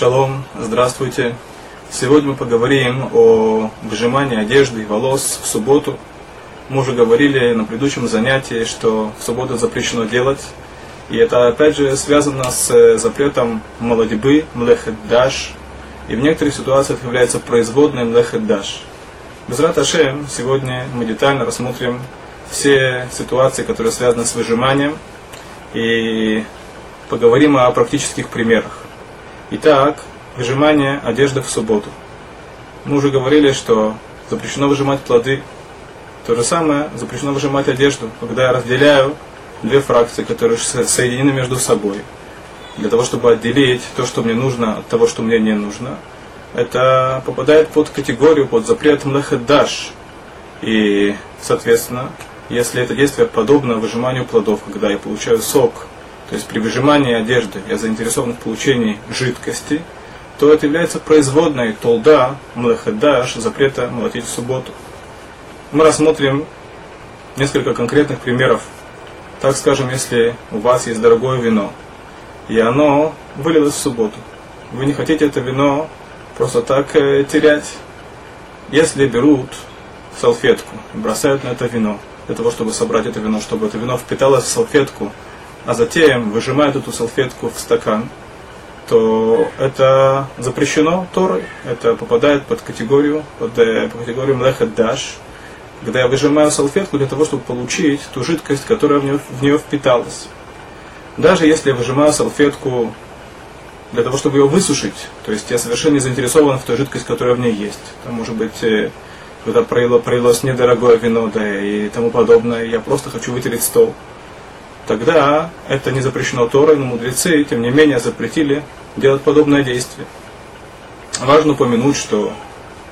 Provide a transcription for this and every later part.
Шалом, здравствуйте. Сегодня мы поговорим о выжимании одежды и волос в субботу. Мы уже говорили на предыдущем занятии, что в субботу запрещено делать. И это опять же связано с запретом молодьбы, млехеддаш. И в некоторых ситуациях является производной млехеддаш. Без Раташем сегодня мы детально рассмотрим все ситуации, которые связаны с выжиманием. И поговорим о практических примерах. Итак, выжимание одежды в субботу. Мы уже говорили, что запрещено выжимать плоды. То же самое запрещено выжимать одежду, когда я разделяю две фракции, которые соединены между собой. Для того, чтобы отделить то, что мне нужно, от того, что мне не нужно. Это попадает под категорию, под запрет млехедаш. И, соответственно, если это действие подобно выжиманию плодов, когда я получаю сок то есть при выжимании одежды я заинтересован в получении жидкости, то это является производной толда, млехадаш, запрета молотить в субботу. Мы рассмотрим несколько конкретных примеров. Так скажем, если у вас есть дорогое вино, и оно вылилось в субботу. Вы не хотите это вино просто так э, терять. Если берут салфетку и бросают на это вино, для того, чтобы собрать это вино, чтобы это вино впиталось в салфетку а затем выжимают эту салфетку в стакан, то это запрещено Торой, это попадает под категорию, под, э, под категорию млехет когда я выжимаю салфетку для того, чтобы получить ту жидкость, которая в нее, в нее впиталась. Даже если я выжимаю салфетку для того, чтобы ее высушить, то есть я совершенно не заинтересован в той жидкости, которая в ней есть. Там может быть, э, когда пролило, пролилось недорогое вино, да, и тому подобное, я просто хочу вытереть стол тогда это не запрещено Торой, но мудрецы, тем не менее, запретили делать подобное действие. Важно упомянуть, что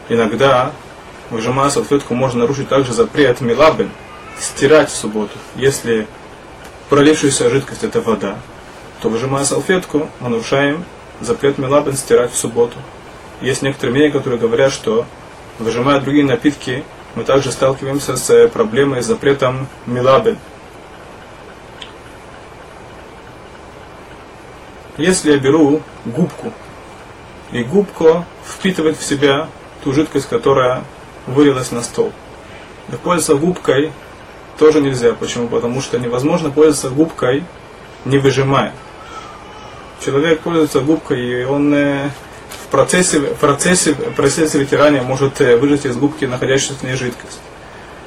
иногда, выжимая салфетку, можно нарушить также запрет милабен, стирать в субботу. Если пролившаяся жидкость это вода, то выжимая салфетку, мы нарушаем запрет милабен стирать в субботу. Есть некоторые мнения, которые говорят, что выжимая другие напитки, мы также сталкиваемся с проблемой с запретом милабен, Если я беру губку, и губка впитывает в себя ту жидкость, которая вылилась на стол. Так пользоваться губкой тоже нельзя. Почему? Потому что невозможно пользоваться губкой, не выжимая. Человек пользуется губкой, и он э, в процессе, в процессе, в процессе вытирания может э, выжать из губки находящуюся в ней жидкость.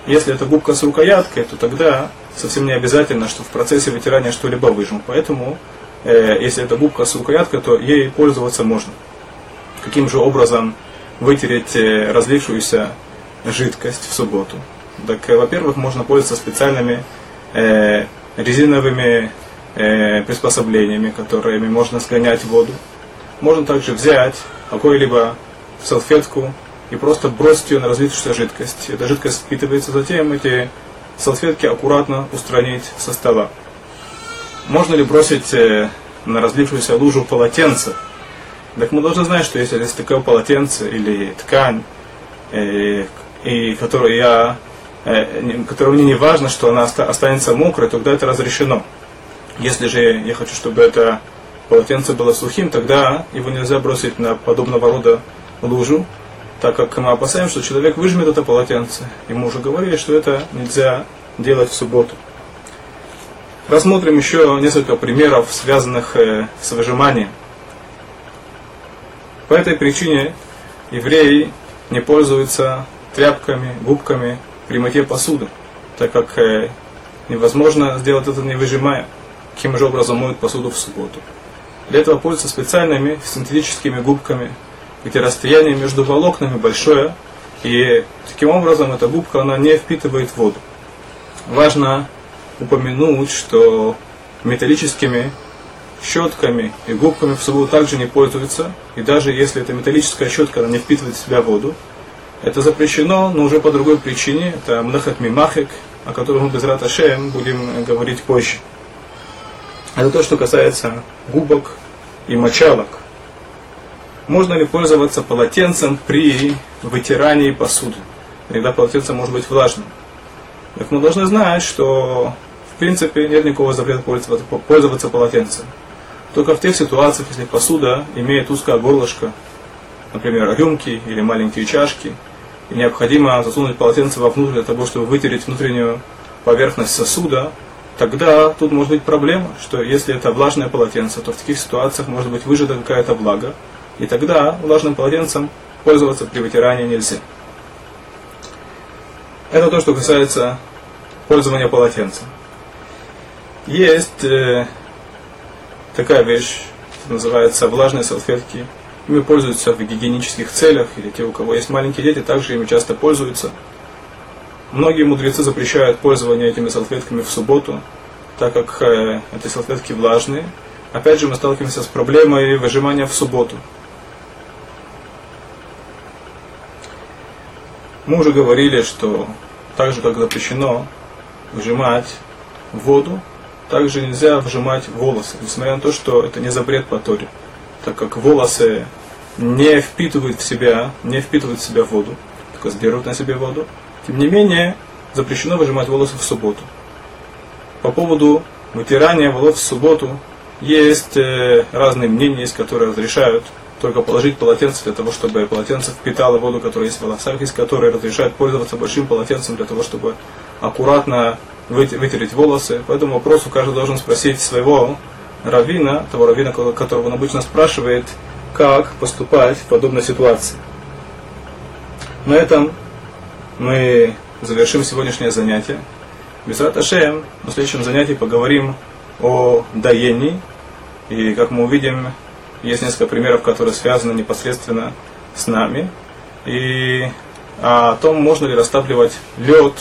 Если это губка с рукояткой, то тогда совсем не обязательно, что в процессе вытирания что-либо выжму. Поэтому если это губка с рукояткой, то ей пользоваться можно. Каким же образом вытереть э, разлившуюся жидкость в субботу? Так, э, во-первых, можно пользоваться специальными э, резиновыми э, приспособлениями, которыми можно сгонять воду. Можно также взять какую-либо салфетку и просто бросить ее на разлившуюся жидкость. Эта жидкость впитывается, затем эти салфетки аккуратно устранить со стола. Можно ли бросить э, на разлившуюся лужу полотенце? Так мы должны знать, что если есть такое полотенце или ткань, э, и которую я, э, которую мне не важно, что она останется мокрой, тогда это разрешено. Если же я хочу, чтобы это полотенце было сухим, тогда его нельзя бросить на подобного рода лужу, так как мы опасаемся, что человек выжмет это полотенце. И мы уже говорили, что это нельзя делать в субботу. Рассмотрим еще несколько примеров, связанных э, с выжиманием. По этой причине евреи не пользуются тряпками, губками при мытье посуды, так как э, невозможно сделать это не выжимая. Каким же образом моют посуду в субботу. Для этого пользуются специальными синтетическими губками, где расстояние между волокнами большое, и таким образом эта губка она не впитывает воду. Важно упомянуть, что металлическими щетками и губками в субботу также не пользуются. И даже если эта металлическая щетка она не впитывает в себя воду, это запрещено, но уже по другой причине. Это млехат мимахек, о котором мы без Раташем будем говорить позже. Это то, что касается губок и мочалок. Можно ли пользоваться полотенцем при вытирании посуды? Иногда полотенце может быть влажным. Так мы должны знать, что принципе нет никакого запрета пользоваться, пользоваться полотенцем. только в тех ситуациях, если посуда имеет узкое горлышко, например, рюмки или маленькие чашки, и необходимо засунуть полотенце вовнутрь для того, чтобы вытереть внутреннюю поверхность сосуда, тогда тут может быть проблема, что если это влажное полотенце, то в таких ситуациях может быть выжата какая-то влага, и тогда влажным полотенцем пользоваться при вытирании нельзя. Это то, что касается пользования полотенцем. Есть э, такая вещь, называется влажные салфетки. Ими пользуются в гигиенических целях, или те, у кого есть маленькие дети, также ими часто пользуются. Многие мудрецы запрещают пользование этими салфетками в субботу, так как э, эти салфетки влажные. Опять же, мы сталкиваемся с проблемой выжимания в субботу. Мы уже говорили, что так же, как запрещено выжимать воду, также нельзя выжимать волосы, несмотря на то, что это не запрет по Торе, так как волосы не впитывают в себя, не впитывают в себя воду, только сберут на себе воду. Тем не менее, запрещено выжимать волосы в субботу. По поводу вытирания волос в субботу есть э, разные мнения, есть, которые разрешают только положить полотенце для того, чтобы полотенце впитало воду, которая есть в волосах, из которой разрешают пользоваться большим полотенцем для того, чтобы аккуратно вытереть волосы. По этому вопросу каждый должен спросить своего раввина, того раввина, которого он обычно спрашивает, как поступать в подобной ситуации. На этом мы завершим сегодняшнее занятие. Бисрат Ашем, на следующем занятии поговорим о доении. И как мы увидим, есть несколько примеров, которые связаны непосредственно с нами. И о том, можно ли растапливать лед